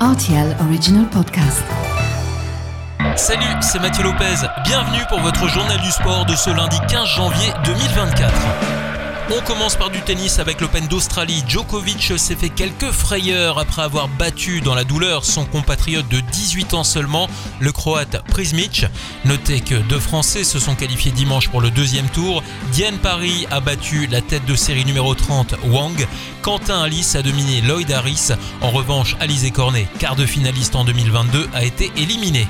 RTL Original Podcast. Salut, c'est Mathieu Lopez. Bienvenue pour votre journal du sport de ce lundi 15 janvier 2024. On commence par du tennis avec l'Open d'Australie. Djokovic s'est fait quelques frayeurs après avoir battu dans la douleur son compatriote de 18 ans seulement, le croate Prismic. Notez que deux Français se sont qualifiés dimanche pour le deuxième tour. Diane Paris a battu la tête de série numéro 30 Wang. Quentin Alice a dominé Lloyd Harris. En revanche, Alizé Cornet, quart de finaliste en 2022, a été éliminé.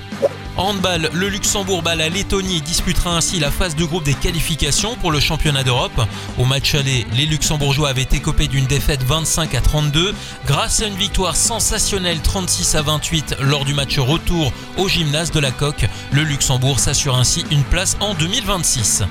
Handball, le Luxembourg bat la Lettonie disputera ainsi la phase de groupe des qualifications pour le championnat d'Europe. Au match aller, les Luxembourgeois avaient écopé d'une défaite 25 à 32 grâce à une victoire sensationnelle 36 à 28 lors du match retour au gymnase de la Coque. Le Luxembourg s'assure ainsi une place en 2026.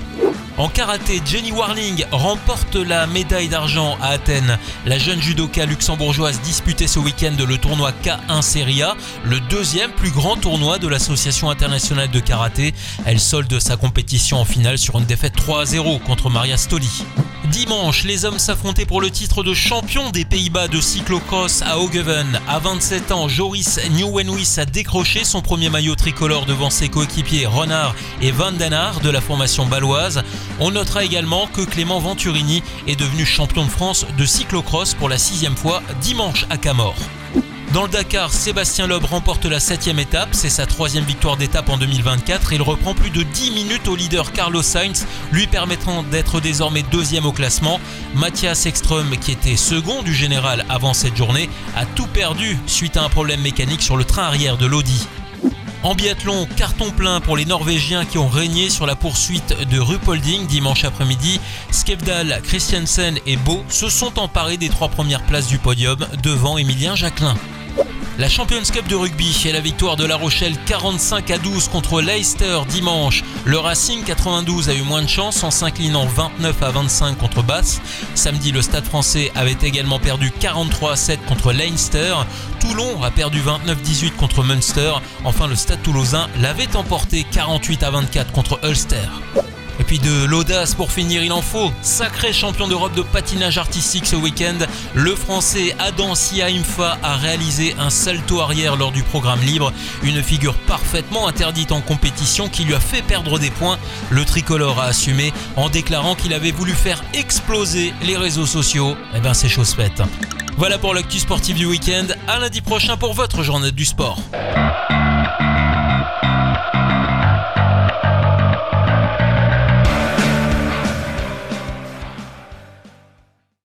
En karaté, Jenny Warling remporte la médaille d'argent à Athènes. La jeune judoka luxembourgeoise disputait ce week-end le tournoi K1 Serie A, le deuxième plus grand tournoi de l'Association internationale de karaté. Elle solde sa compétition en finale sur une défaite 3 0 contre Maria Stoli. Dimanche, les hommes s'affrontaient pour le titre de champion des Pays-Bas de cyclocross à Hogeven. À 27 ans, Joris Nieuwenhuis a décroché son premier maillot tricolore devant ses coéquipiers Renard et Van Den de la formation baloise. On notera également que Clément Venturini est devenu champion de France de cyclocross pour la sixième fois dimanche à Camor. Dans le Dakar, Sébastien Loeb remporte la septième étape, c'est sa troisième victoire d'étape en 2024. Il reprend plus de 10 minutes au leader Carlos Sainz, lui permettant d'être désormais deuxième au classement. Mathias Ekström, qui était second du général avant cette journée, a tout perdu suite à un problème mécanique sur le train arrière de l'Audi. En biathlon, carton plein pour les Norvégiens qui ont régné sur la poursuite de Rupolding dimanche après-midi. Skevdal, Christiansen et Beau se sont emparés des trois premières places du podium devant Emilien Jacquelin. La Champions Cup de rugby et la victoire de La Rochelle 45 à 12 contre Leicester dimanche. Le Racing 92 a eu moins de chance en s'inclinant 29 à 25 contre Basse. Samedi, le Stade français avait également perdu 43 à 7 contre Leinster. Toulon a perdu 29-18 contre Munster. Enfin, le Stade toulousain l'avait emporté 48 à 24 contre Ulster. De l'audace pour finir, il en faut. Sacré champion d'Europe de patinage artistique ce week-end, le français Adam Siaimfa a réalisé un salto arrière lors du programme libre, une figure parfaitement interdite en compétition qui lui a fait perdre des points. Le tricolore a assumé en déclarant qu'il avait voulu faire exploser les réseaux sociaux. Eh ben c'est chose faite. Voilà pour l'actu sportif du week-end. À lundi prochain pour votre journée du sport.